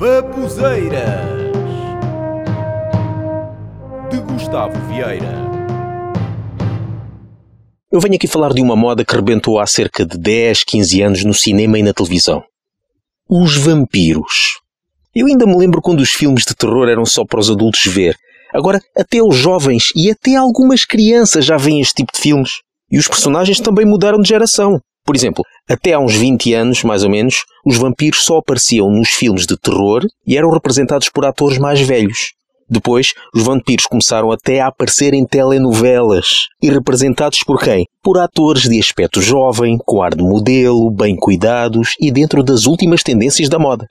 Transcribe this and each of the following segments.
Babuzeiras de Gustavo Vieira. Eu venho aqui falar de uma moda que rebentou há cerca de 10, 15 anos no cinema e na televisão. Os vampiros. Eu ainda me lembro quando os filmes de terror eram só para os adultos ver. Agora, até os jovens e até algumas crianças já veem este tipo de filmes. E os personagens também mudaram de geração. Por exemplo, até há uns 20 anos, mais ou menos, os vampiros só apareciam nos filmes de terror e eram representados por atores mais velhos. Depois, os vampiros começaram até a aparecer em telenovelas. E representados por quem? Por atores de aspecto jovem, com ar de modelo, bem cuidados e dentro das últimas tendências da moda.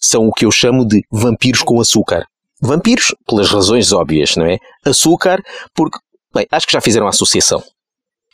São o que eu chamo de vampiros com açúcar. Vampiros, pelas razões óbvias, não é? Açúcar, porque, bem, acho que já fizeram a associação.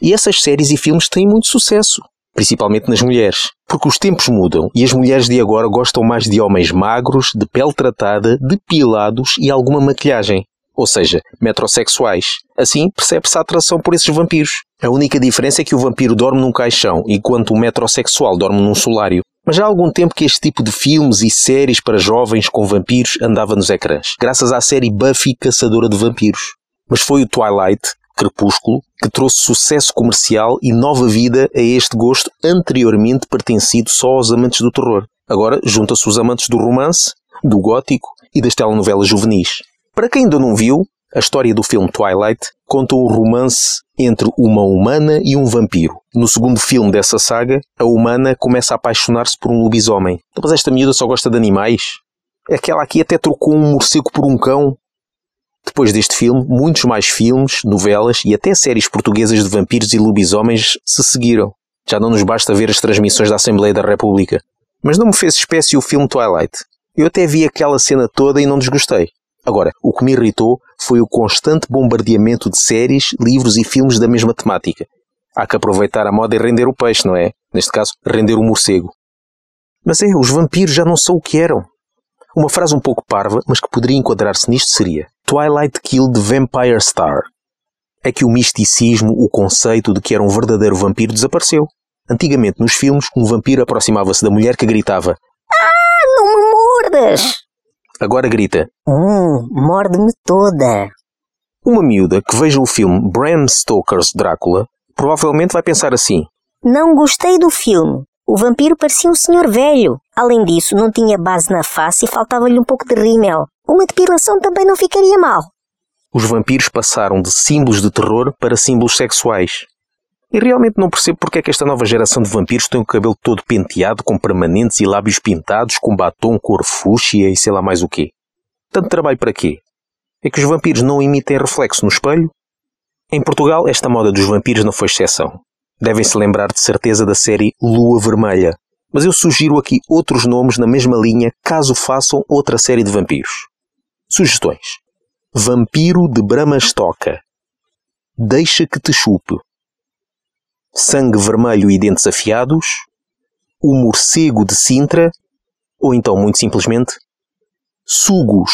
E essas séries e filmes têm muito sucesso principalmente nas mulheres. Porque os tempos mudam e as mulheres de agora gostam mais de homens magros, de pele tratada, depilados e alguma maquilhagem. Ou seja, metrosexuais. Assim, percebe-se a atração por esses vampiros. A única diferença é que o vampiro dorme num caixão, enquanto o metrosexual dorme num solário. Mas há algum tempo que este tipo de filmes e séries para jovens com vampiros andava nos ecrãs, graças à série Buffy Caçadora de Vampiros. Mas foi o Twilight, Crepúsculo, que trouxe sucesso comercial e nova vida a este gosto anteriormente pertencido só aos amantes do terror. Agora junta-se os amantes do romance, do gótico e das telenovelas juvenis. Para quem ainda não viu, a história do filme Twilight conta o romance entre uma humana e um vampiro. No segundo filme dessa saga, a humana começa a apaixonar-se por um lobisomem. Mas esta miúda só gosta de animais. Aquela aqui até trocou um morcego por um cão depois deste filme, muitos mais filmes, novelas e até séries portuguesas de vampiros e lobisomens se seguiram. Já não nos basta ver as transmissões da Assembleia da República. Mas não me fez espécie o filme Twilight. Eu até vi aquela cena toda e não desgostei. Agora, o que me irritou foi o constante bombardeamento de séries, livros e filmes da mesma temática. Há que aproveitar a moda e render o peixe, não é? Neste caso, render o morcego. Mas é, os vampiros já não são o que eram. Uma frase um pouco parva, mas que poderia enquadrar-se nisto seria Twilight killed the vampire star. É que o misticismo, o conceito de que era um verdadeiro vampiro desapareceu. Antigamente, nos filmes, um vampiro aproximava-se da mulher que gritava Ah, não me mordas! Agora grita Hum, morde-me toda. Uma miúda que veja o filme Bram Stoker's Drácula provavelmente vai pensar assim Não gostei do filme. O vampiro parecia um senhor velho. Além disso, não tinha base na face e faltava-lhe um pouco de rímel. Uma depilação também não ficaria mal. Os vampiros passaram de símbolos de terror para símbolos sexuais. E realmente não percebo porque é que esta nova geração de vampiros tem o cabelo todo penteado, com permanentes e lábios pintados, com batom cor fúcsia e sei lá mais o quê. Tanto trabalho para quê? É que os vampiros não emitem reflexo no espelho? Em Portugal, esta moda dos vampiros não foi exceção. Devem-se lembrar de certeza da série Lua Vermelha. Mas eu sugiro aqui outros nomes na mesma linha caso façam outra série de vampiros. Sugestões: Vampiro de Brahma Stoka. Deixa que te chupe. Sangue vermelho e dentes afiados. O morcego de Sintra. Ou então, muito simplesmente, Sugos.